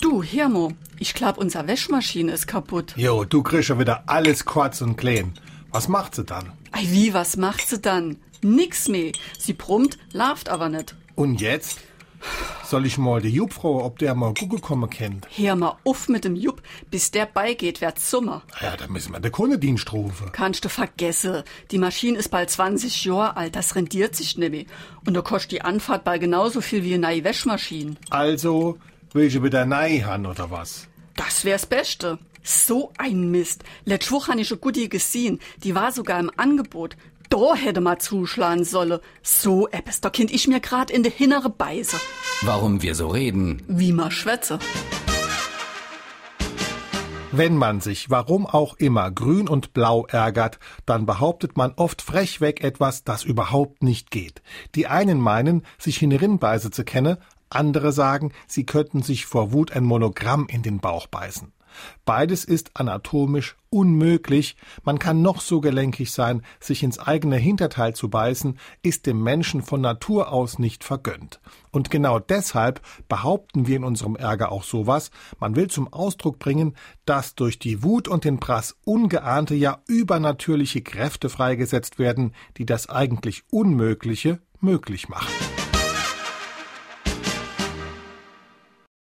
Du, Hirmo, ich glaub, unsere Wäschmaschine ist kaputt. Jo, du kriegst ja wieder alles kurz und klein. Was macht sie dann? Ei, wie, was macht sie dann? Nix mehr. Sie brummt, larvt aber nicht. Und jetzt? Soll ich mal die Jubfrau, ob der mal Google kommen kennt? Hör mal auf mit dem Jupp, bis der beigeht, wird Sommer. Ja, da müssen wir den Kundendienst rufen. Kannst du vergessen. Die Maschine ist bald 20 Jahre alt, das rendiert sich nicht mehr. Und da kostet die Anfahrt bald genauso viel wie eine neue Wäschmaschine. Also, will ich wieder nei han oder was? Das wär's Beste. So ein Mist. Letzte Woche habe ich eine gute gesehen. Die war sogar im Angebot. Da hätte man zuschlagen sollen. So etwas, da kind ich mir grad in de Hinnere beiße. Warum wir so reden. Wie man schwätze. Wenn man sich, warum auch immer, grün und blau ärgert, dann behauptet man oft frechweg etwas, das überhaupt nicht geht. Die einen meinen, sich hineinbeiße zu kennen, andere sagen, sie könnten sich vor Wut ein Monogramm in den Bauch beißen. Beides ist anatomisch unmöglich. Man kann noch so gelenkig sein, sich ins eigene Hinterteil zu beißen, ist dem Menschen von Natur aus nicht vergönnt. Und genau deshalb behaupten wir in unserem Ärger auch sowas. Man will zum Ausdruck bringen, dass durch die Wut und den Prass ungeahnte, ja übernatürliche Kräfte freigesetzt werden, die das eigentlich Unmögliche möglich machen.